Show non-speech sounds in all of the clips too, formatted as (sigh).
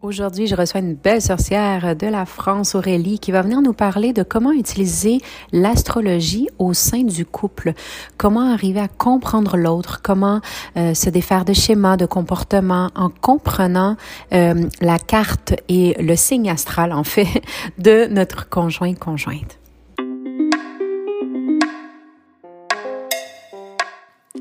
Aujourd'hui, je reçois une belle sorcière de la France, Aurélie, qui va venir nous parler de comment utiliser l'astrologie au sein du couple, comment arriver à comprendre l'autre, comment euh, se défaire de schémas, de comportements en comprenant euh, la carte et le signe astral, en fait, (laughs) de notre conjoint-conjointe.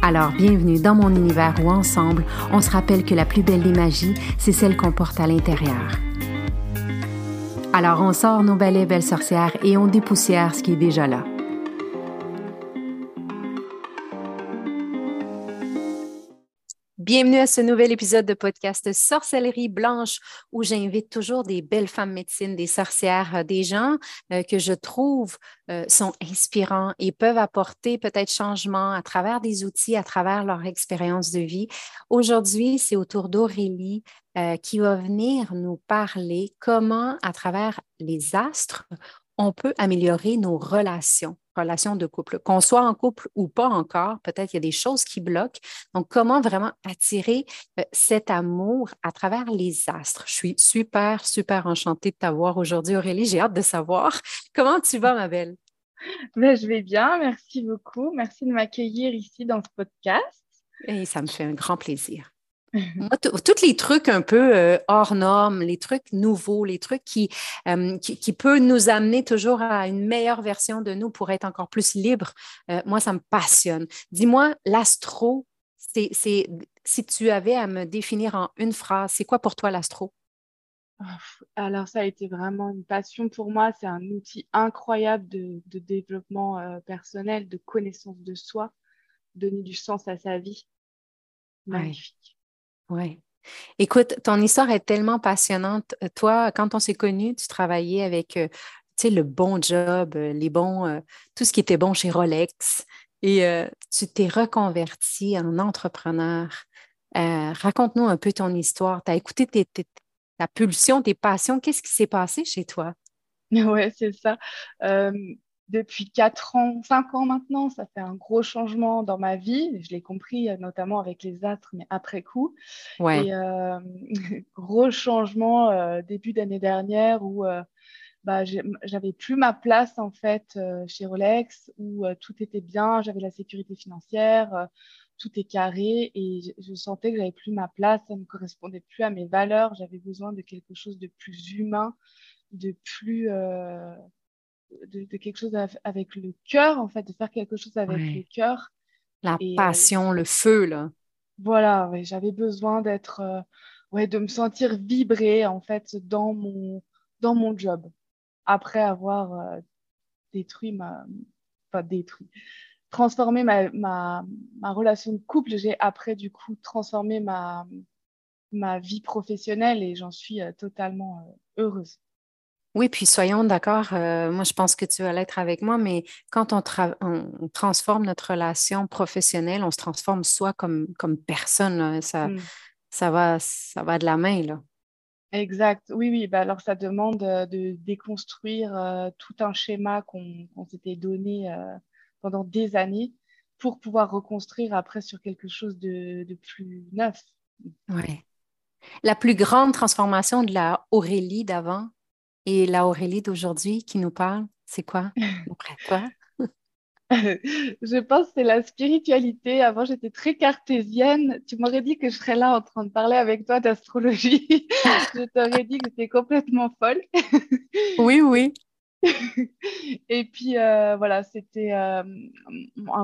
Alors bienvenue dans mon univers où ensemble, on se rappelle que la plus belle des magies, c'est celle qu'on porte à l'intérieur. Alors on sort nos balais belles sorcières et on dépoussière ce qui est déjà là. Bienvenue à ce nouvel épisode de podcast Sorcellerie Blanche où j'invite toujours des belles femmes médecines, des sorcières, euh, des gens euh, que je trouve euh, sont inspirants et peuvent apporter peut-être changement à travers des outils, à travers leur expérience de vie. Aujourd'hui, c'est au tour d'Aurélie qui va venir nous parler comment, à travers les astres, on peut améliorer nos relations relation de couple. Qu'on soit en couple ou pas encore, peut-être il y a des choses qui bloquent. Donc, comment vraiment attirer euh, cet amour à travers les astres? Je suis super, super enchantée de t'avoir aujourd'hui, Aurélie. J'ai hâte de savoir (laughs) comment tu vas, ma belle? Ben, je vais bien, merci beaucoup. Merci de m'accueillir ici dans ce podcast. Et ça me fait un grand plaisir. Moi, tous les trucs un peu euh, hors normes, les trucs nouveaux, les trucs qui, euh, qui, peuvent nous amener toujours à une meilleure version de nous pour être encore plus libre, euh, moi, ça me passionne. Dis-moi, l'astro, c'est, si tu avais à me définir en une phrase, c'est quoi pour toi l'astro? Alors, ça a été vraiment une passion pour moi. C'est un outil incroyable de, de développement personnel, de connaissance de soi, donner du sens à sa vie. Magnifique. Oui. Écoute, ton histoire est tellement passionnante. Euh, toi, quand on s'est connus, tu travaillais avec euh, le bon job, euh, les bons, tout ce qui était bon chez Rolex. Et tu t'es reconverti en entrepreneur. Raconte-nous un peu ton histoire. Tu as écouté ta pulsion, tes passions. Qu'est-ce qui s'est passé chez toi? (laughs) Oui, c'est ça depuis 4 ans, 5 ans maintenant, ça fait un gros changement dans ma vie. Je l'ai compris euh, notamment avec les astres, mais après coup. Ouais. Et euh, (laughs) gros changement euh, début d'année dernière où bah, j'avais plus ma place en fait chez Rolex, où tout était bien, j'avais la sécurité financière, tout est carré et je, je sentais que j'avais plus ma place, ça ne correspondait plus à mes valeurs. J'avais besoin de quelque chose de plus humain, de plus de, quelque chose avec le cœur, en fait, de faire quelque chose avec le cœur. La euh, passion, le feu, là. Voilà, j'avais besoin d'être, euh, ouais, de me sentir vibrer, en fait, dans mon, dans mon job. Après avoir euh, détruit ma. Enfin, détruit. Transformé ma, ma, ma relation de couple, j'ai après, du coup, transformé ma, ma vie professionnelle et j'en suis totalement heureuse. Oui, puis soyons d'accord, euh, moi je pense que tu vas l'être avec moi, mais quand on, transforme notre relation professionnelle, on se transforme soi comme, comme personne. Ça, mmh. ça, va, ça va de la main. Là. Exact. Oui, oui. Bah alors, ça demande euh, de déconstruire euh, tout un schéma qu'on s'était donné pendant des années pour pouvoir reconstruire après sur quelque chose de, de plus neuf. Oui. La plus grande transformation de la Aurélie d'avant, et la Aurélie d'aujourd'hui qui nous parle, c'est quoi? Après (laughs) toi? je pense que c'est la spiritualité. Avant, j'étais très cartésienne. Tu m'aurais dit que je serais là en train de parler avec toi d'astrologie. (laughs) je t'aurais dit que j'étais complètement folle. (laughs) oui, oui. et puis voilà, c'était un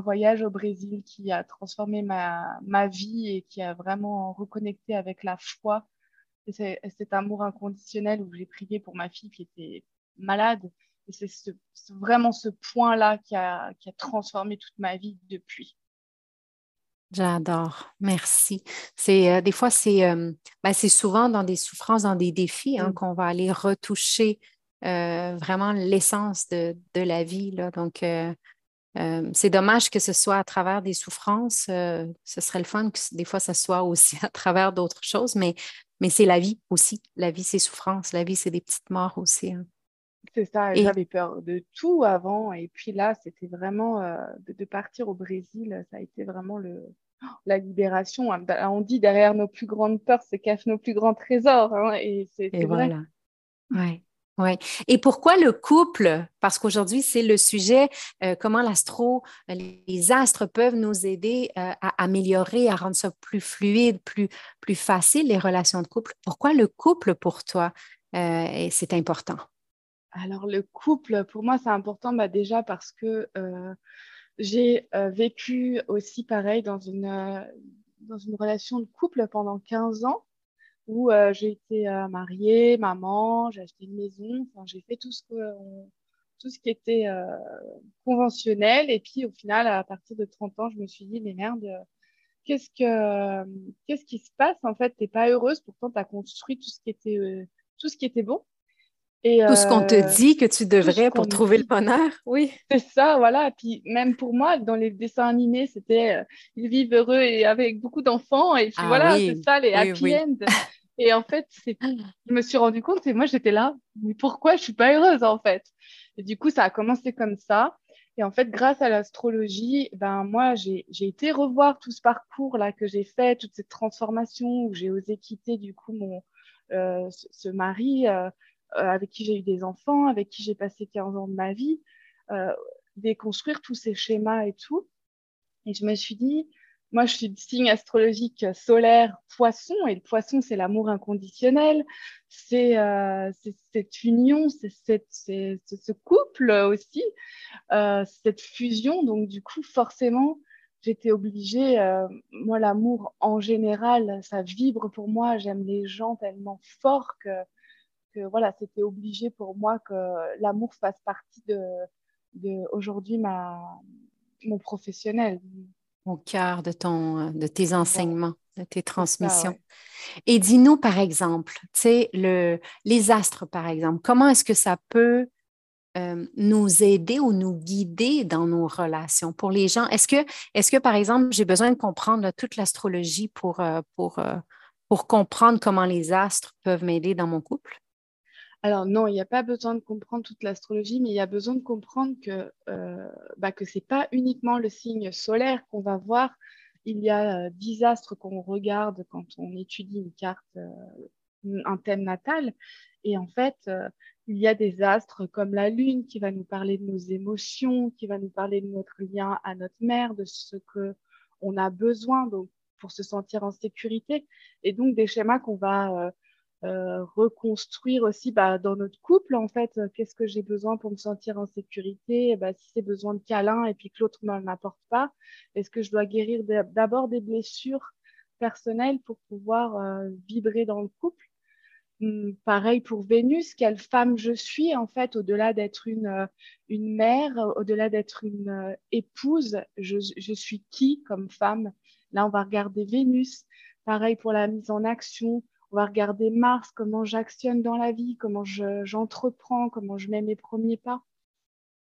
voyage au Brésil qui a transformé ma, ma, vie et qui a vraiment reconnecté avec la foi et cet amour inconditionnel où j'ai prié pour ma fille qui était malade. Et c'est vraiment ce point-là qui a, qui a transformé toute ma vie depuis. J'adore, merci. C'est euh, des fois c'est euh, ben, c'est souvent dans des souffrances, dans des défis hein, mmh. qu'on va aller retoucher euh, vraiment l'essence de, de, la vie. Là. Donc c'est dommage que ce soit à travers des souffrances. ce serait le fun que des fois ça soit aussi (laughs) à travers d'autres choses, mais mais c'est la vie aussi. La vie c'est souffrance, la vie c'est des petites morts aussi. Hein. C'est ça, j'avais peur de tout avant. Et puis là, c'était vraiment de, partir au Brésil, ça a été vraiment le, (gasps) la libération. Hein. Bah, on dit derrière nos plus grandes peurs se cachent nos plus grands trésors. Hein, et c'est voilà. Ouais. Ouais. Et pourquoi le couple? Parce qu'aujourd'hui, c'est le sujet, euh, comment l'astro, les astres peuvent nous aider euh, à améliorer, à rendre ça plus fluide, plus, plus facile, les relations de couple. Pourquoi le couple pour toi, euh, c'est important? Alors, le couple, pour moi, c'est important bah, déjà parce que j'ai euh, vécu aussi pareil dans une, euh, dans une relation de couple pendant 15 ans où euh, j'ai été mariée, maman, j'ai acheté une maison, enfin, j'ai fait tout ce, que, tout ce qui était conventionnel. Et puis au final, à partir de 30 ans, je me suis dit, mais merde, qu'est-ce, que, qu'est-ce qui se passe En fait, tu n'es pas heureuse, pourtant tu as construit tout ce qui était, tout ce qui était bon tout ce qu'on te euh, dit que tu devrais pour trouver le bonheur, oui. (laughs) C'est ça, voilà. Puis même pour moi, dans les dessins animés, c'était euh, ils vivent heureux et avec beaucoup d'enfants. Et puis ah voilà, c'est ça, les happy end. Et en fait, je me suis rendu compte et moi, j'étais là, mais pourquoi je suis pas heureuse en fait? Et du coup, ça a commencé comme ça. Et en fait, grâce à l'astrologie, ben moi, j'ai été revoir tout ce parcours-là que j'ai fait, toute cette transformation où j'ai osé quitter du coup mon euh, ce, mari. Euh, avec qui j'ai eu des enfants, avec qui j'ai passé 15 ans de ma vie, euh, déconstruire tous ces schémas et tout. Et je me suis dit, moi, je suis de signe astrologique solaire poisson, et le poisson, c'est l'amour inconditionnel, c'est euh, cette union, c'est ce couple aussi, euh, cette fusion. Donc, du coup, forcément, j'étais obligée, euh, moi, l'amour en général, ça vibre pour moi, j'aime les gens tellement fort que voilà, c'était obligé pour moi que l'amour fasse partie de, de aujourd'hui ma mon professionnel. Au cœur de ton de tes enseignements, de tes transmissions. Et dis-nous par exemple, tu sais le les astres par exemple, comment est-ce que ça peut euh, nous aider ou nous guider dans nos relations? Pour les gens? Est-ce que, est que, par exemple, j'ai besoin de comprendre toute l'astrologie pour, euh, pour, euh, pour comprendre comment les astres peuvent m'aider dans mon couple? Alors non, il n'y a pas besoin de comprendre toute l'astrologie, mais il y a besoin de comprendre que euh, bah, que ce n'est pas uniquement le signe solaire qu'on va voir. Il y a euh, dix astres qu'on regarde quand on étudie une carte, euh, un thème natal. Et en fait, il y a des astres comme la Lune qui va nous parler de nos émotions, qui va nous parler de notre lien à notre mère, de ce que on a besoin donc, pour se sentir en sécurité. Et donc des schémas qu'on va euh, reconstruire aussi bah, dans notre couple, en fait, euh, qu'est-ce que j'ai besoin pour me sentir en sécurité? Bah, Si c'est besoin de câlin et puis que l'autre ne m'en apporte pas, est-ce que je dois guérir d'abord des blessures personnelles pour pouvoir euh, vibrer dans le couple? Hum, Pareil pour Vénus, quelle femme je suis, en fait, au-delà d'être une, une mère, au-delà d'être une épouse, je, je suis qui comme femme? Là, on va regarder Vénus. Pareil pour la mise en action, on va regarder Mars, comment j'actionne dans la vie, comment j'entreprends, comment je mets mes premiers pas.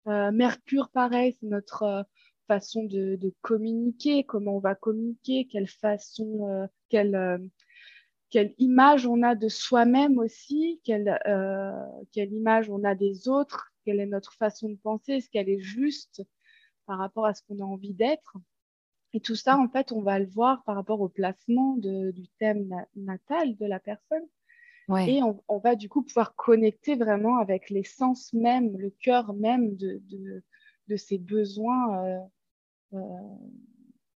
Euh, Mercure, pareil, c'est notre euh, façon de, communiquer, comment on va communiquer, quelle façon, euh, quelle, quelle image on a de soi-même aussi, quelle, quelle image on a des autres, quelle est notre façon de penser, est-ce qu'elle est juste par rapport à ce qu'on a envie d'être. Et tout ça, en fait, on va le voir par rapport au placement du thème natal de la personne. Et on, va du coup pouvoir connecter vraiment avec l'essence même, le cœur même de, de, de ses besoins euh, euh,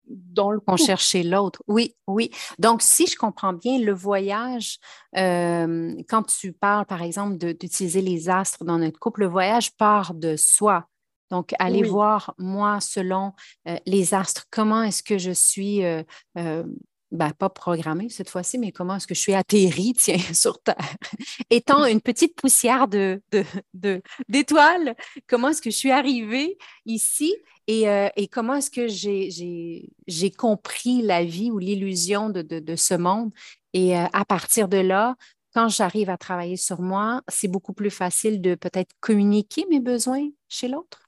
dans le On cherchait l'autre. Oui, oui. Donc, si je comprends bien, le voyage, euh, quand tu parles, par exemple, d'utiliser les astres dans notre couple, le voyage part de soi. Donc, aller voir, moi, selon euh, les astres, comment est-ce que je suis ben, pas programmée cette fois-ci, mais comment est-ce que je suis atterrie, (laughs) tiens, sur Terre? Étant une petite poussière de, d'étoiles, comment est-ce que je suis arrivée ici et, euh, comment est-ce que j'ai, compris la vie ou l'illusion de, ce monde? Et euh, à partir de là, quand j'arrive à travailler sur moi, c'est beaucoup plus facile de peut-être communiquer mes besoins chez l'autre.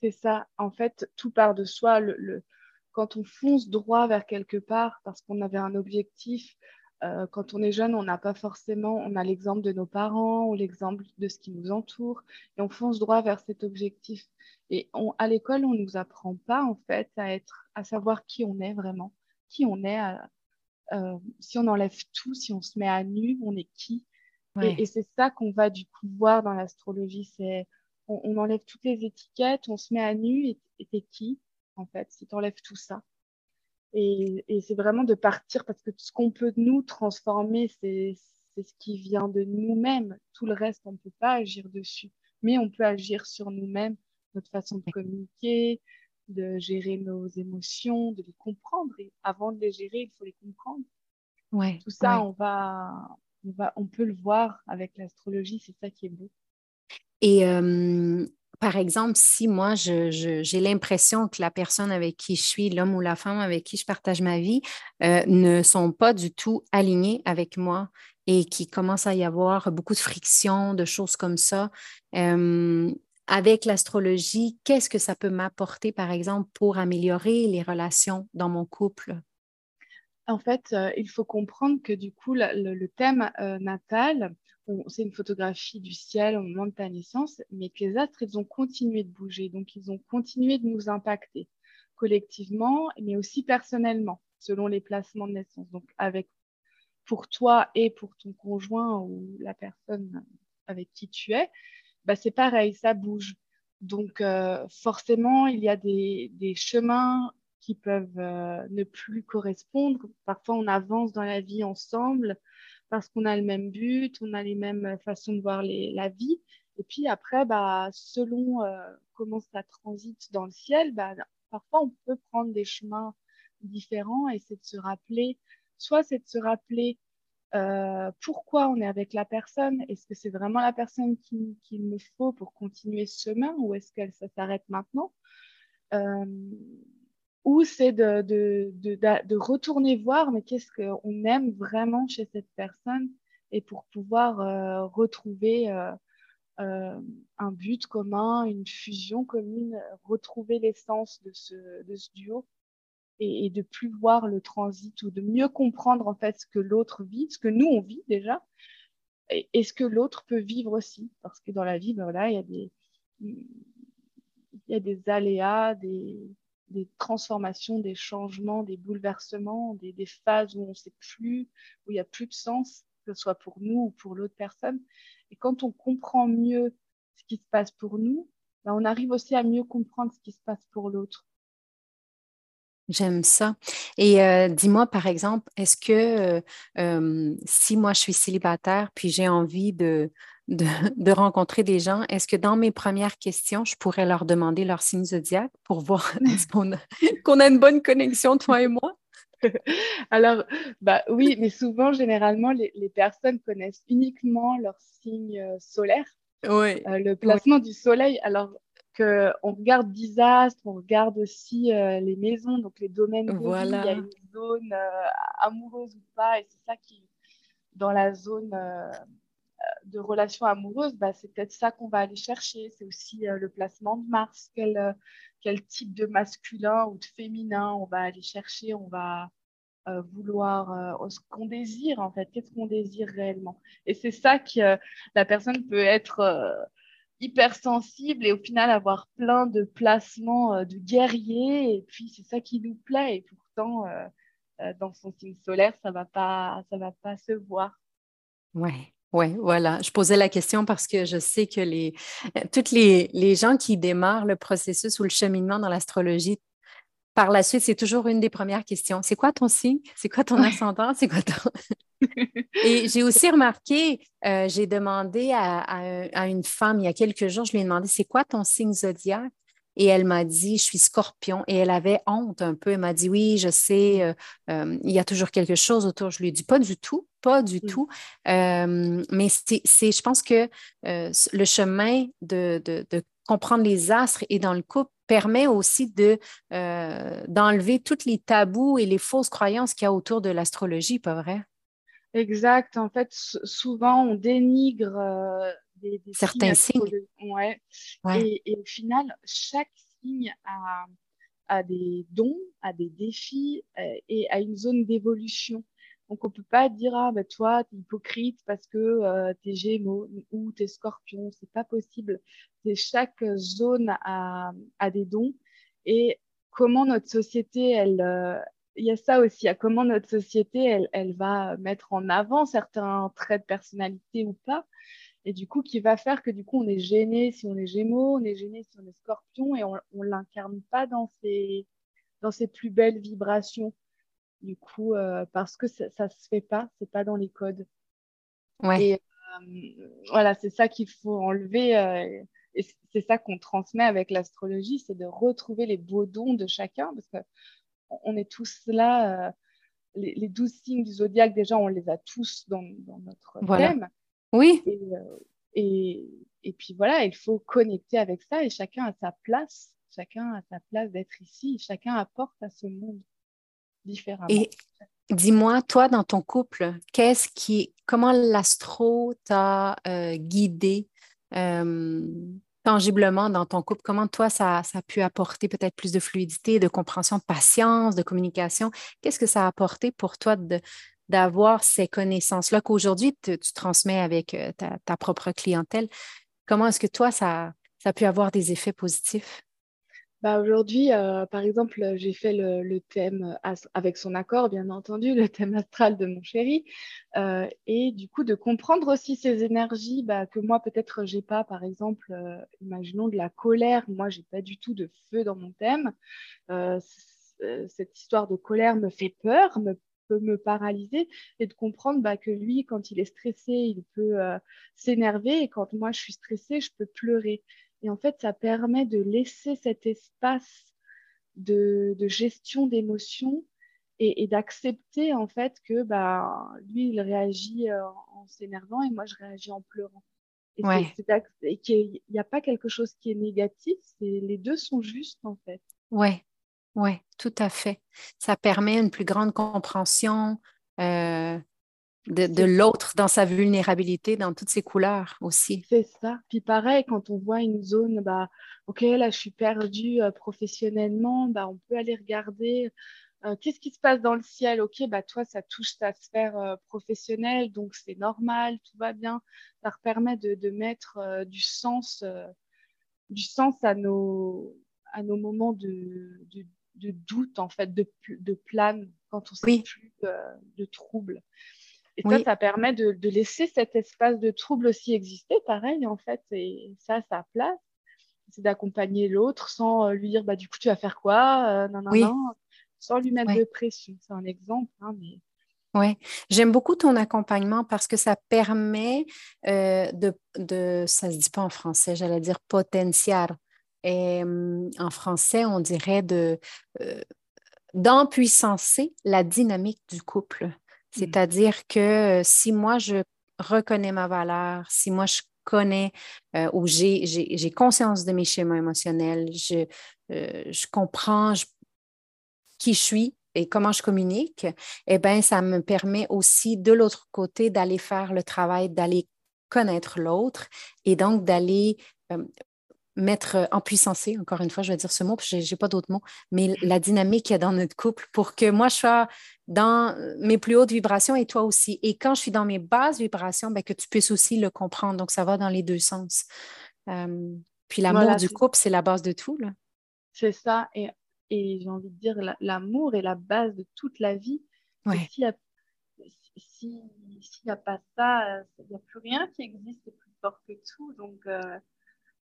C'est ça. En fait, tout part de soi. le quand on fonce droit vers quelque part parce qu'on avait un objectif, euh, quand on est jeune, on n'a pas forcément, on a l'exemple de nos parents ou l'exemple de ce qui nous entoure et on fonce droit vers cet objectif. Et à l'école, on ne nous apprend pas en fait à être, à savoir qui on est vraiment, qui on est. Euh, si on enlève tout, si on se met à nu, on est qui Et, c'est ça qu'on va du coup voir dans l'astrologie. C'est on, enlève toutes les étiquettes, on se met à nu et t'es qui en fait, si tu enlèves tout ça? Et, c'est vraiment de partir parce que ce qu'on peut nous transformer, c'est ce qui vient de nous-mêmes. Tout le reste, on ne peut pas agir dessus. Mais on peut agir sur nous-mêmes, notre façon de communiquer, de gérer nos émotions, de les comprendre. Et avant de les gérer, il faut les comprendre. Ouais, Tout ça, on, va, on, va, on peut le voir avec l'astrologie, c'est ça qui est beau. Et euh, par exemple, si moi, j'ai l'impression que la personne avec qui je suis, l'homme ou la femme avec qui je partage ma vie, euh, ne sont pas du tout alignés avec moi et qu'il commence à y avoir beaucoup de friction, de choses comme ça, euh, avec l'astrologie, qu'est-ce que ça peut m'apporter, par exemple, pour améliorer les relations dans mon couple? En fait, euh, il faut comprendre que du coup, le, thème natal, c'est une photographie du ciel au moment de ta naissance, mais que les astres, ils ont continué de bouger. Donc, ils ont continué de nous impacter collectivement, mais aussi personnellement, selon les placements de naissance. Donc, avec, pour toi et pour ton conjoint ou la personne avec qui tu es, bah, c'est pareil, ça bouge. Donc, euh, forcément, il y a des, chemins qui peuvent euh, ne plus correspondre. Parfois, on avance dans la vie ensemble, parce qu'on a le même but, on a les mêmes façons de voir la vie. Et puis après, bah, selon euh, comment ça transite dans le ciel, bah, parfois on peut prendre des chemins différents et c'est de se rappeler, soit c'est de se rappeler euh, pourquoi on est avec la personne, est-ce que c'est vraiment la personne qu'il me faut pour continuer ce chemin ou est-ce qu'elle s'arrête maintenant? Euh, ou c'est de, de, de, de, retourner voir, mais qu'est-ce qu'on aime vraiment chez cette personne, et pour pouvoir euh, retrouver euh, euh, un but commun, une fusion commune, retrouver l'essence de ce, de ce duo, et, et, de plus voir le transit, ou de mieux comprendre en fait ce que l'autre vit, ce que nous on vit déjà, et, ce que l'autre peut vivre aussi, parce que dans la vie, ben voilà, il y a des il y a des aléas, des, des transformations, des changements, des bouleversements, des, phases où on ne sait plus, où il n'y a plus de sens, que ce soit pour nous ou pour l'autre personne. Et quand on comprend mieux ce qui se passe pour nous, ben, on arrive aussi à mieux comprendre ce qui se passe pour l'autre. J'aime ça. Et euh, dis-moi, par exemple, est-ce que euh, euh, si moi je suis célibataire, puis j'ai envie de, de, rencontrer des gens, est-ce que dans mes premières questions, je pourrais leur demander leur signe zodiaque pour voir (laughs) (laughs) qu'on a, a, une bonne connexion, toi et moi? (laughs) Alors, bah oui, mais souvent, généralement, les, personnes connaissent uniquement leur signe solaire. Oui. le placement du soleil. Alors, on regarde 10 astres, on regarde aussi euh, les maisons, donc les domaines de vie, il y a une zone euh, amoureuse ou pas, et c'est ça qui, dans la zone euh, de relation amoureuse, bah, c'est peut-être ça qu'on va aller chercher. C'est aussi le placement de Mars, quel, quel type de masculin ou de féminin on va aller chercher, on va vouloir ce qu'on désire en fait, qu'est-ce qu'on désire réellement? Et c'est ça que la personne peut être hypersensible et au final avoir plein de placements euh, de guerriers. Et puis, c'est ça qui nous plaît. Et pourtant, euh, euh, dans son signe solaire, ça ne va, pas, va pas se voir. Ouais. Oui, voilà. Je posais la question parce que je sais que les, toutes les, les gens qui démarrent le processus ou le cheminement dans l'astrologie par la suite, c'est toujours une des premières questions. C'est quoi ton signe? C'est quoi ton ascendant? C'est quoi ton... (laughs) Et j'ai aussi remarqué, euh, j'ai demandé à, une femme il y a quelques jours, je lui ai demandé, c'est quoi ton signe zodiaque? Et elle m'a dit, je suis scorpion. Et elle avait honte un peu. Elle m'a dit, oui, je sais, euh, euh, il y a toujours quelque chose autour. Je lui ai dit, pas du tout, pas du mm. tout. mais c'est, je pense que le chemin de, de, comprendre les astres et dans le couple permet aussi de, d'enlever tous les tabous et les fausses croyances qu'il y a autour de l'astrologie, pas vrai? Exact. En fait, souvent, on dénigre euh, des, certains signes. Ouais. Et, au final, chaque signe a, a, des dons, a des défis euh, et a une zone d'évolution. Donc, on ne peut pas dire, ah, ben, toi, tu es hypocrite parce que euh, tu es gémeaux ou tu es scorpion. C'est pas possible. Chaque zone a, a, des dons. Et comment notre société, elle, il y a ça aussi, à comment notre société, elle, elle, va mettre en avant certains traits de personnalité ou pas. Et du coup, qui va faire que du coup, on est gêné si on est gémeaux, on est gêné si on est scorpion et on ne l'incarne pas dans ses, dans ses plus belles vibrations. Du coup, euh, parce que ça ne se fait pas, c'est pas dans les codes. Ouais. Et euh, voilà, c'est ça qu'il faut enlever. Euh, et c'est ça qu'on transmet avec l'astrologie, c'est de retrouver les beaux dons de chacun. Parce que on est tous là. Euh, les, douze signes du zodiaque, déjà, on les a tous dans, notre thème. Oui. Euh, et, et, puis voilà, il faut connecter avec ça et chacun a sa place. Chacun a sa place d'être ici. Chacun apporte à ce monde différemment. Et dis-moi, toi, dans ton couple, qu'est-ce qui, comment l'astro t'a euh, guidé tangiblement dans ton couple? Comment toi, ça, a pu apporter peut-être plus de fluidité, de compréhension, de patience, de communication? Qu'est-ce que ça a apporté pour toi d'avoir ces connaissances-là qu'aujourd'hui tu, transmets avec euh, ta, propre clientèle? Comment est-ce que toi, ça, ça a pu avoir des effets positifs? Bah aujourd'hui, euh, par exemple, j'ai fait le, thème avec son accord, bien entendu, le thème astral de mon chéri, euh, et du coup de comprendre aussi ces énergies bah, que moi peut-être j'ai pas. Par exemple, imaginons de la colère. Moi, j'ai pas du tout de feu dans mon thème. cette histoire de colère me fait peur, me peut me paralyser, et de comprendre bah, que lui, quand il est stressé, il peut s'énerver, et quand moi je suis stressée, je peux pleurer. Et en fait, ça permet de laisser cet espace de, gestion d'émotions et, d'accepter en fait que bah, lui, il réagit euh, en, s'énervant et moi, je réagis en pleurant. Et, qu'il n'y a pas quelque chose qui est négatif, les deux sont justes en fait. Oui, tout à fait. Ça permet une plus grande compréhension, euh, de, l'autre dans sa vulnérabilité, dans toutes ses couleurs aussi. C'est ça. Puis pareil, quand on voit une zone, bah, ok, là je suis perdue euh, professionnellement, bah, on peut aller regarder euh, qu'est-ce qui se passe dans le ciel? Ok, bah, toi ça touche ta sphère euh, professionnelle, donc c'est normal, tout va bien. Ça permet de, de mettre du sens, du sens à nos, à nos moments de, de, de doute, en fait, de, de plane, quand on sait plus de troubles. Et ça, ça permet de, laisser cet espace de trouble aussi exister, pareil, en fait, et ça a sa place. C'est d'accompagner l'autre sans euh, lui dire, bah, du coup, tu vas faire quoi euh, non, non, non, sans lui mettre de pression. C'est un exemple, hein, mais... Oui, j'aime beaucoup ton accompagnement parce que ça permet euh, de, de, ça ne se dit pas en français, j'allais dire potentiel. En français, on dirait de d'empuissancer la dynamique du couple. Mmh. C'est-à-dire que euh, si moi, je reconnais ma valeur, si moi, je connais euh, ou j'ai conscience de mes schémas émotionnels, je, euh, je comprends qui je suis et comment je communique, eh bien, ça me permet aussi de l'autre côté d'aller faire le travail, d'aller connaître l'autre et donc d'aller mettre euh, en puissance, encore une fois, je vais dire ce mot, je n'ai pas d'autres mots, mais la dynamique qu'il y a dans notre couple pour que moi, je sois dans mes plus hautes vibrations et toi aussi. Et quand je suis dans mes basses vibrations, ben, que tu puisses aussi le comprendre. Donc, ça va dans les deux sens. Euh, puis l'amour du couple, c'est la base de tout. C'est ça. Et, et j'ai envie de dire, l'amour est la base de toute la vie. S'il n'y a, pas ça, il n'y a plus rien qui existe, c'est plus fort que tout. Donc, euh,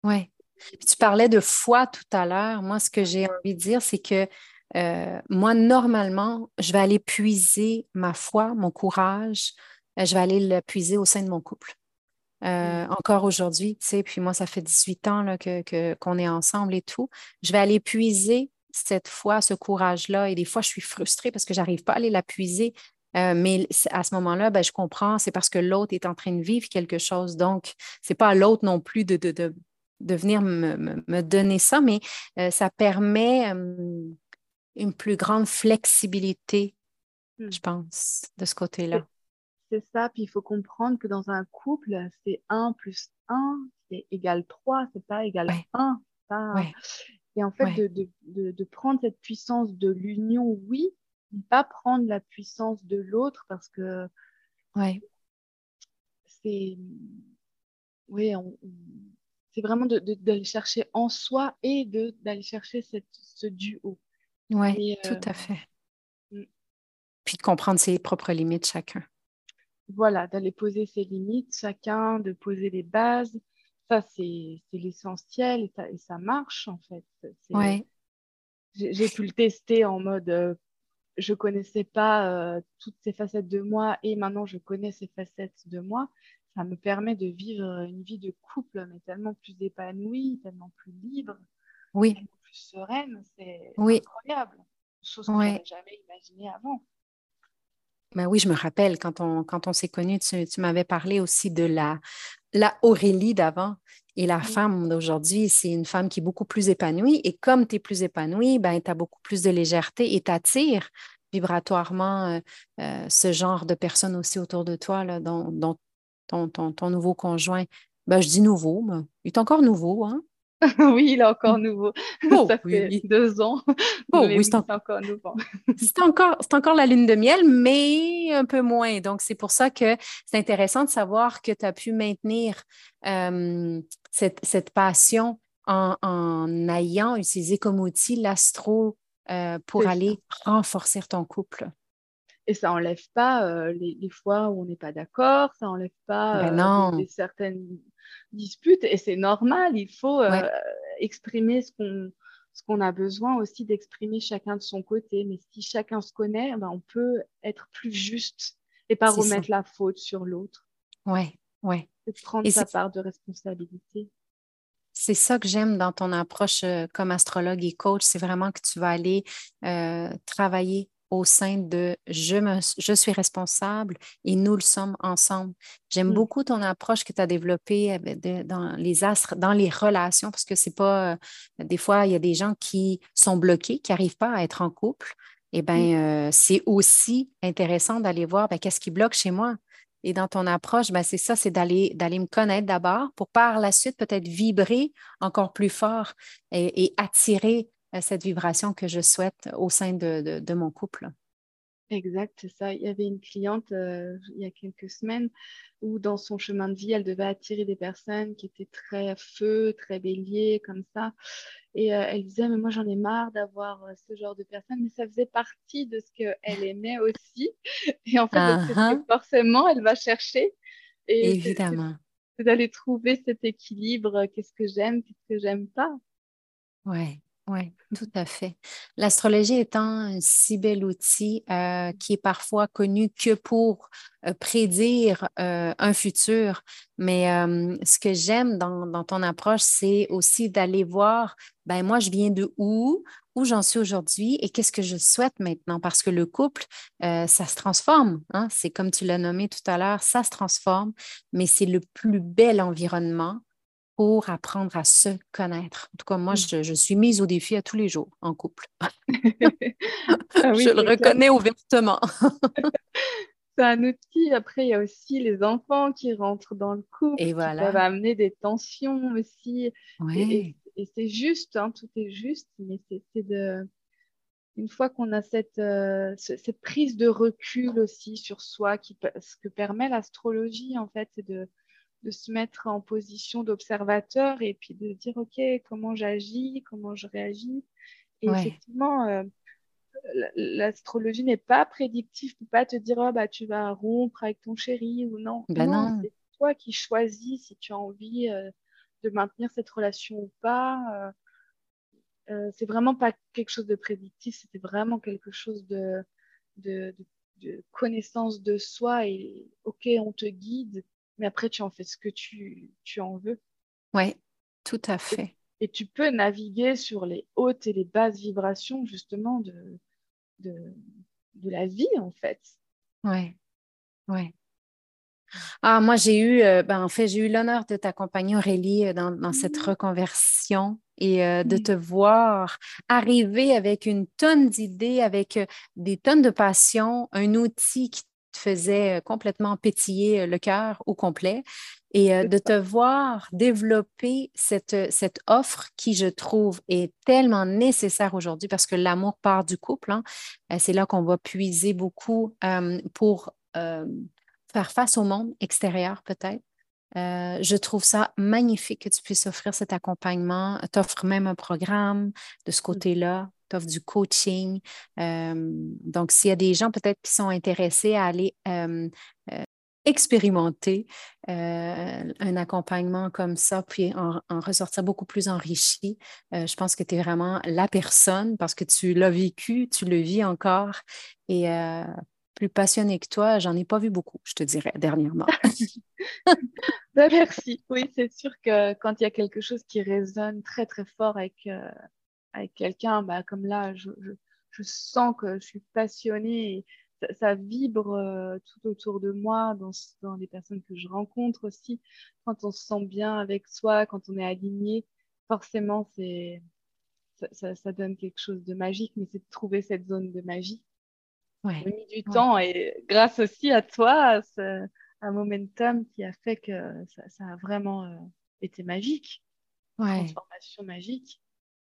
ouais tu parlais de foi tout à l'heure. Moi, ce que j'ai envie de dire, c'est que euh, moi, normalement, je vais aller puiser ma foi, mon courage, euh, je vais aller le puiser au sein de mon couple. Euh, mm. Encore aujourd'hui, tu sais, puis moi, ça fait 18 ans qu'on que, qu'on est ensemble et tout. Je vais aller puiser cette foi, ce courage-là. Et des fois, je suis frustrée parce que je n'arrive pas à aller la puiser. mais à ce moment-là, ben, je comprends, c'est parce que l'autre est en train de vivre quelque chose. Donc, ce n'est pas à l'autre non plus de, de, de, de venir me, me, donner ça, mais ça permet une plus grande flexibilité, hmm. je pense, de ce côté-là. C'est ça, puis il faut comprendre que dans un couple, c'est 1 plus 1, c'est égal 3, c'est pas égal 1. Et en fait, de, de, de, prendre cette puissance de l'union, oui, mais pas prendre la puissance de l'autre parce que ouais. c'est oui, c'est vraiment d'aller chercher en soi et d'aller chercher cette, ce duo. Oui, tout à fait. Mm. Puis de comprendre ses propres limites chacun. Voilà, d'aller poser ses limites chacun, de poser les bases. Ça, c'est l'essentiel et ça, et ça, marche en fait. Ouais. J'ai pu le tester en mode euh, je connaissais pas euh, toutes ces facettes de moi et maintenant je connais ces facettes de moi. Ça me permet de vivre une vie de couple, mais tellement plus épanouie, tellement plus libre. Oui sereine, c'est incroyable. Chose qu'on n'avait jamais imaginé avant. Ben oui, je me rappelle, quand on, quand on s'est connus, tu, m'avais parlé aussi de la, la Aurélie d'avant. Et la femme d'aujourd'hui, c'est une femme qui est beaucoup plus épanouie. Et comme tu es plus épanouie, ben, tu as beaucoup plus de légèreté et tu attires vibratoirement euh, euh, ce genre de personnes aussi autour de toi, là, dont, ton, ton, nouveau conjoint? Ben, je dis nouveau, mais il est encore nouveau. Hein? (laughs) oui, il est encore nouveau. (laughs) Oh, ça fait deux ans. (laughs) Oh, oui, c'est encore nouveau. c'est encore, encore la lune de miel, mais un peu moins. Donc, c'est pour ça que c'est intéressant de savoir que tu as pu maintenir euh, cette, cette, passion en, en, ayant utilisé comme outil l'astro euh, pour aller renforcer ton couple. Et ça n'enlève pas euh, les, les, fois où on n'est pas d'accord, ça n'enlève pas ben certaines dispute et c'est normal. Il faut euh, exprimer ce qu'on ce qu'on a besoin aussi d'exprimer chacun de son côté. Mais si chacun se connaît, ben, on peut être plus juste et pas remettre la faute sur l'autre. Ouais, ouais. Et prendre sa part de responsabilité. C'est ça que j'aime dans ton approche euh, comme astrologue et coach, c'est vraiment que tu vas aller euh, travailler au sein de je, me, je suis responsable et nous le sommes ensemble. J'aime mmh. beaucoup ton approche que tu as développée euh, dans les astres, dans les relations, parce que c'est pas. Euh, des fois, il y a des gens qui sont bloqués, qui n'arrivent pas à être en couple. Eh bien, mmh. euh, c'est aussi intéressant d'aller voir ben, qu'est-ce qui bloque chez moi? Et dans ton approche, ben, c'est ça, c'est d'aller, d'aller me connaître d'abord pour par la suite peut-être vibrer encore plus fort et, et attirer cette vibration que je souhaite au sein de, mon couple. Exact, c'est ça. Il y avait une cliente euh, il y a quelques semaines où dans son chemin de vie, elle devait attirer des personnes qui étaient très feu, très bélier, comme ça. Et euh, elle disait, mais moi j'en ai marre d'avoir euh, ce genre de personnes, mais ça faisait partie de ce qu'elle aimait aussi. (laughs) Et en fait, uh-huh. forcément, elle va chercher. Et Évidemment. C'est d'aller trouver cet équilibre, qu'est-ce que j'aime, qu'est-ce que j'aime pas. Ouais. Oui, tout à fait. L'astrologie étant un si bel outil euh, qui est parfois connu que pour euh, prédire euh, un futur, mais ce que j'aime dans, ton approche, c'est aussi d'aller voir, ben moi, je viens de où, où j'en suis aujourd'hui? Et qu'est-ce que je souhaite maintenant, parce que le couple, ça se transforme. Hein? C'est comme tu l'as nommé tout à l'heure, ça se transforme, mais c'est le plus bel environnement pour apprendre à se connaître. En tout cas, moi, mmh. je, suis mise au défi à tous les jours en couple. (laughs) Ah (laughs) je le reconnais ouvertement. (laughs) c'est un outil. Après, il y a aussi les enfants qui rentrent dans le couple, et voilà. qui peuvent amener des tensions aussi. Et, c'est juste, hein, tout est juste, mais c'est de... Une fois qu'on a cette, euh, cette prise de recul aussi sur soi, qui, ce que permet l'astrologie, en fait, c'est de de se mettre en position d'observateur et puis de dire, OK, comment j'agis, comment je réagis. Et effectivement, euh, l'astrologie n'est pas prédictive, ne peut pas te dire, oh, bah, tu vas rompre avec ton chéri ou non. Ben non, c'est toi qui choisis si tu as envie euh, de maintenir cette relation ou pas. Euh. euh, c'est vraiment pas quelque chose de prédictif, c'était vraiment quelque chose de, de, connaissance de soi et ok, on te guide, mais après tu en fais ce que tu, tu en veux. Oui, tout à fait. Et, tu peux naviguer sur les hautes et les basses vibrations justement de, de, de la vie en fait. Oui, oui. Ah, moi, j'ai eu, euh, ben, en fait, j'ai eu l'honneur de t'accompagner, Aurélie, euh, dans, cette mmh. reconversion et euh, de te voir arriver avec une tonne d'idées, avec des tonnes de passion, un outil qui te faisait complètement pétiller le cœur au complet et de te voir développer cette, cette offre qui, je trouve, est tellement nécessaire aujourd'hui parce que l'amour part du couple. Hein. C'est là qu'on va puiser beaucoup pour faire face au monde extérieur peut-être. Euh, je trouve ça magnifique que tu puisses offrir cet accompagnement. Tu offres même un programme de ce mmh. côté-là. Tu offres du coaching. Euh, donc, s'il y a des gens peut-être qui sont intéressés à aller euh, expérimenter un accompagnement comme ça, puis en, en ressortir beaucoup plus enrichi, je pense que tu es vraiment la personne parce que tu l'as vécu, tu le vis encore. Et plus passionné que toi, j'en ai pas vu beaucoup, je te dirais, dernièrement. (laughs) Ben, merci. Oui, c'est sûr que quand il y a quelque chose qui résonne très, très fort avec, euh, avec quelqu'un, bah, comme là, je, je, sens que je suis passionnée et ça, vibre euh, tout autour de moi, dans, dans les personnes que je rencontre aussi. Quand on se sent bien avec soi, quand on est aligné, forcément, c'est, ça, ça donne quelque chose de magique, mais c'est de trouver cette zone de magie ouais. mis du temps et grâce aussi à toi, ce, un momentum qui a fait que ça, a vraiment euh, été magique. Ouais. Transformation magique.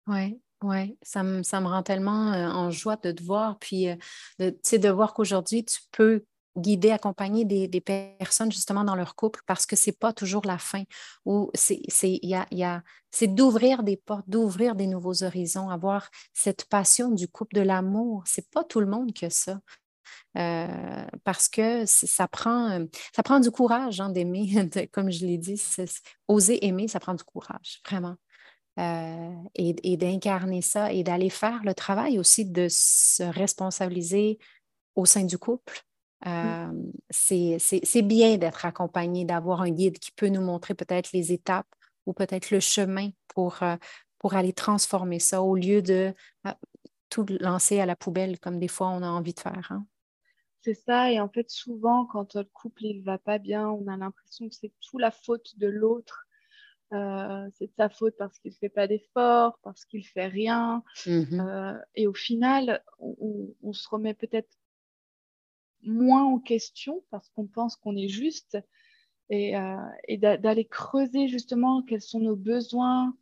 Oui, oui, ça me, ça me rend tellement euh, en joie de te voir, puis euh, de, de voir qu'aujourd'hui, tu peux guider, accompagner des, personnes justement dans leur couple parce que ce n'est pas toujours la fin. Ou c'est, y a, y a, c'est d'ouvrir des portes, d'ouvrir des nouveaux horizons, avoir cette passion du couple, de l'amour. C'est pas tout le monde que ça. Euh, parce que ça prend, ça prend du courage hein, d'aimer, (laughs) comme je l'ai dit, oser aimer, ça prend du courage, vraiment. Euh, et d'incarner ça et d'aller faire le travail aussi de se responsabiliser au sein du couple, Mmh. c'est bien d'être accompagné, d'avoir un guide qui peut nous montrer peut-être les étapes ou peut-être le chemin pour, pour aller transformer ça au lieu de ah, tout lancer à la poubelle comme des fois on a envie de faire. Hein. C'est ça, et en fait souvent quand le couple il va pas bien, on a l'impression que c'est tout la faute de l'autre. c'est de sa faute parce qu'il ne fait pas d'efforts, parce qu'il ne fait rien. Mmh et au final, on, on se remet peut-être moins en question parce qu'on pense qu'on est juste et, euh, et d'aller creuser justement quels sont nos besoins,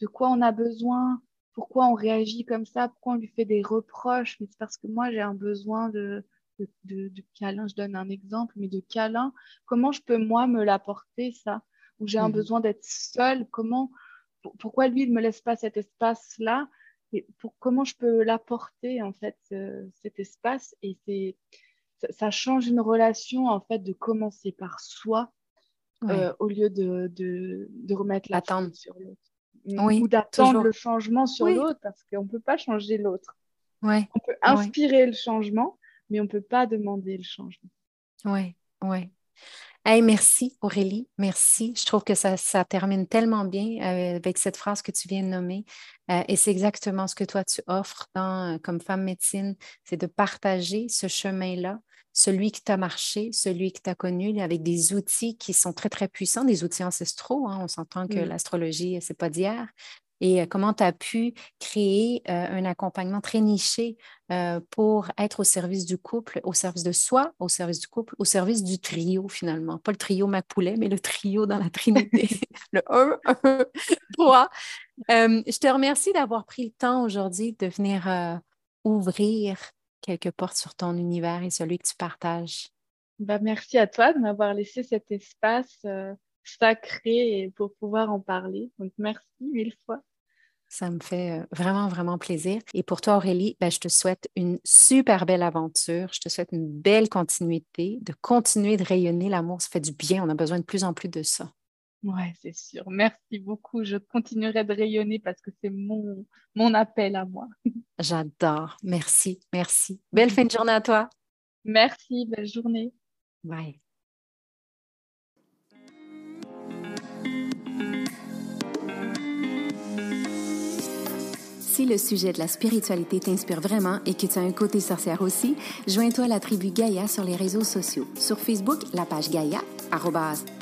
de quoi on a besoin, pourquoi on réagit comme ça, pourquoi on lui fait des reproches, mais c'est parce que moi j'ai un besoin de, de, de, câlin, je donne un exemple, mais de câlin, comment je peux moi me l'apporter ça, ou j'ai un mmh besoin d'être seule, comment, pourquoi lui il me laisse pas cet espace-là, et pour comment je peux l'apporter en fait cet espace, et c'est ça, change une relation en fait de commencer par soi euh, au lieu de, de, de remettre l'attente sur l'autre. Oui, ou d'attendre le changement sur l'autre parce qu'on ne peut pas changer l'autre. Ouais. On peut inspirer le changement, mais on ne peut pas demander le changement. Oui, oui. Hey, merci Aurélie, merci. Je trouve que ça, ça termine tellement bien euh, avec cette phrase que tu viens de nommer. Euh, et c'est exactement ce que toi tu offres dans, comme femme médecine, c'est de partager ce chemin-là celui qui t'a marché, celui qui t'a connu, avec des outils qui sont très, très puissants, des outils ancestraux. Hein. On s'entend que l'astrologie, ce n'est pas d'hier. Et euh, comment tu as pu créer euh, un accompagnement très niché euh, pour être au service du couple, au service de soi, au service du couple, au service du trio finalement? Pas le trio Macpoulet, mais le trio dans la Trinité. (laughs) (laughs) le 1, 1, 3. je te remercie d'avoir pris le temps aujourd'hui de venir ouvrir quelques portes sur ton univers et celui que tu partages. Bah, merci à toi de m'avoir laissé cet espace euh, sacré pour pouvoir en parler. Donc, merci mille fois. Ça me fait euh, vraiment, vraiment plaisir. Et pour toi, Aurélie, ben, je te souhaite une super belle aventure. Je te souhaite une belle continuité, de continuer de rayonner. L'amour, ça fait du bien. On a besoin de plus en plus de ça. Ouais, c'est sûr. Merci beaucoup. Je continuerai de rayonner parce que c'est mon, mon appel à moi. (laughs) J'adore. Merci, merci. Belle fin de journée à toi. Merci, belle journée. Bye. Si le sujet de la spiritualité t'inspire vraiment et que tu as un côté sorcière aussi, joins-toi à la tribu Gaïa sur les réseaux sociaux. Sur Facebook, la page Gaïa,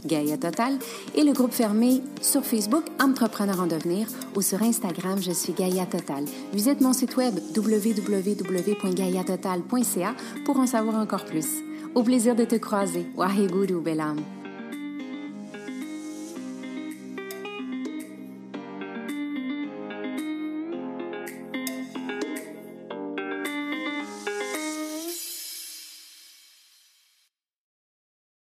Gaïa Total, et le groupe fermé sur Facebook, Entrepreneur en devenir, ou sur Instagram, je suis Gaïa Total. Visite mon site web www.gaïatotal.ca pour en savoir encore plus. Au plaisir de te croiser. Waheguru Belam.